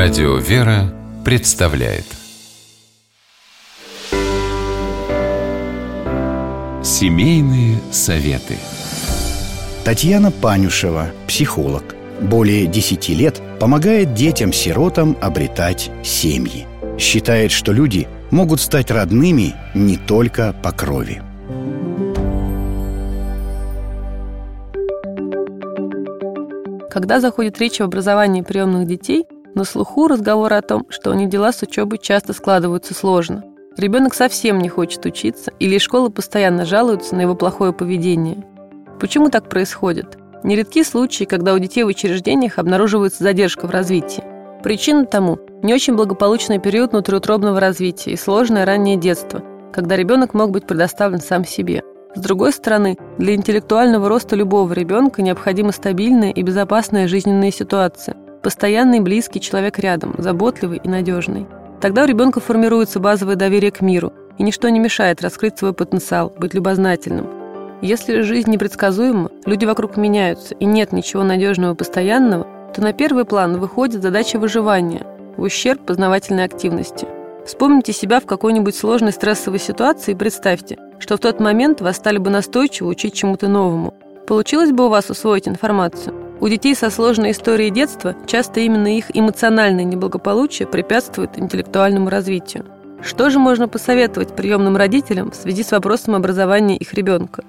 Радио «Вера» представляет Семейные советы Татьяна Панюшева, психолог, более 10 лет помогает детям-сиротам обретать семьи. Считает, что люди могут стать родными не только по крови. Когда заходит речь об образовании приемных детей, на слуху разговоры о том, что у них дела с учебой часто складываются сложно. Ребенок совсем не хочет учиться, или школы постоянно жалуются на его плохое поведение. Почему так происходит? Нередки случаи, когда у детей в учреждениях обнаруживается задержка в развитии. Причина тому – не очень благополучный период внутриутробного развития и сложное раннее детство, когда ребенок мог быть предоставлен сам себе. С другой стороны, для интеллектуального роста любого ребенка необходима стабильная и безопасная жизненная ситуация, постоянный близкий человек рядом, заботливый и надежный. Тогда у ребенка формируется базовое доверие к миру, и ничто не мешает раскрыть свой потенциал, быть любознательным. Если жизнь непредсказуема, люди вокруг меняются, и нет ничего надежного и постоянного, то на первый план выходит задача выживания в ущерб познавательной активности. Вспомните себя в какой-нибудь сложной стрессовой ситуации и представьте, что в тот момент вас стали бы настойчиво учить чему-то новому. Получилось бы у вас усвоить информацию? У детей со сложной историей детства часто именно их эмоциональное неблагополучие препятствует интеллектуальному развитию. Что же можно посоветовать приемным родителям в связи с вопросом образования их ребенка?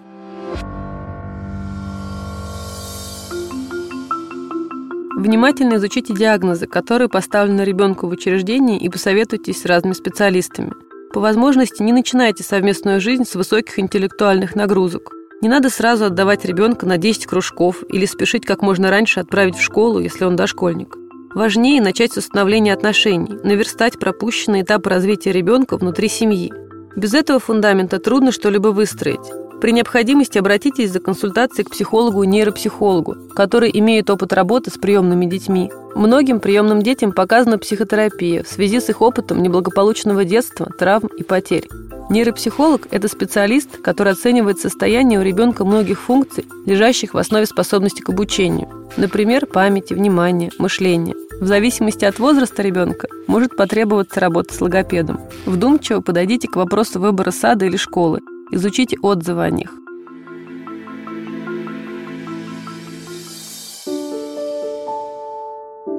Внимательно изучите диагнозы, которые поставлены ребенку в учреждении и посоветуйтесь с разными специалистами. По возможности не начинайте совместную жизнь с высоких интеллектуальных нагрузок. Не надо сразу отдавать ребенка на 10 кружков или спешить как можно раньше отправить в школу, если он дошкольник. Важнее начать с установления отношений, наверстать пропущенный этап развития ребенка внутри семьи. Без этого фундамента трудно что-либо выстроить. При необходимости обратитесь за консультацией к психологу и нейропсихологу, который имеет опыт работы с приемными детьми. Многим приемным детям показана психотерапия в связи с их опытом неблагополучного детства, травм и потерь. Нейропсихолог – это специалист, который оценивает состояние у ребенка многих функций, лежащих в основе способности к обучению. Например, памяти, внимания, мышления. В зависимости от возраста ребенка может потребоваться работа с логопедом. Вдумчиво подойдите к вопросу выбора сада или школы Изучите отзывы о них.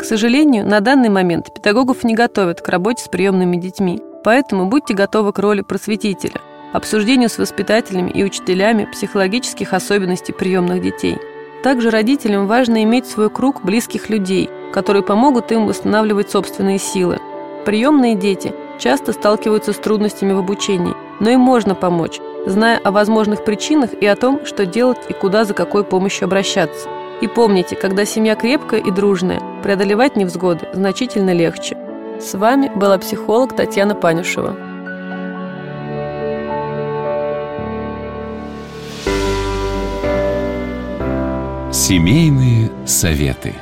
К сожалению, на данный момент педагогов не готовят к работе с приемными детьми, поэтому будьте готовы к роли просветителя, обсуждению с воспитателями и учителями психологических особенностей приемных детей. Также родителям важно иметь свой круг близких людей, которые помогут им восстанавливать собственные силы. Приемные дети часто сталкиваются с трудностями в обучении, но им можно помочь, зная о возможных причинах и о том, что делать и куда за какой помощью обращаться. И помните, когда семья крепкая и дружная, преодолевать невзгоды значительно легче. С вами была психолог Татьяна Панюшева. Семейные советы.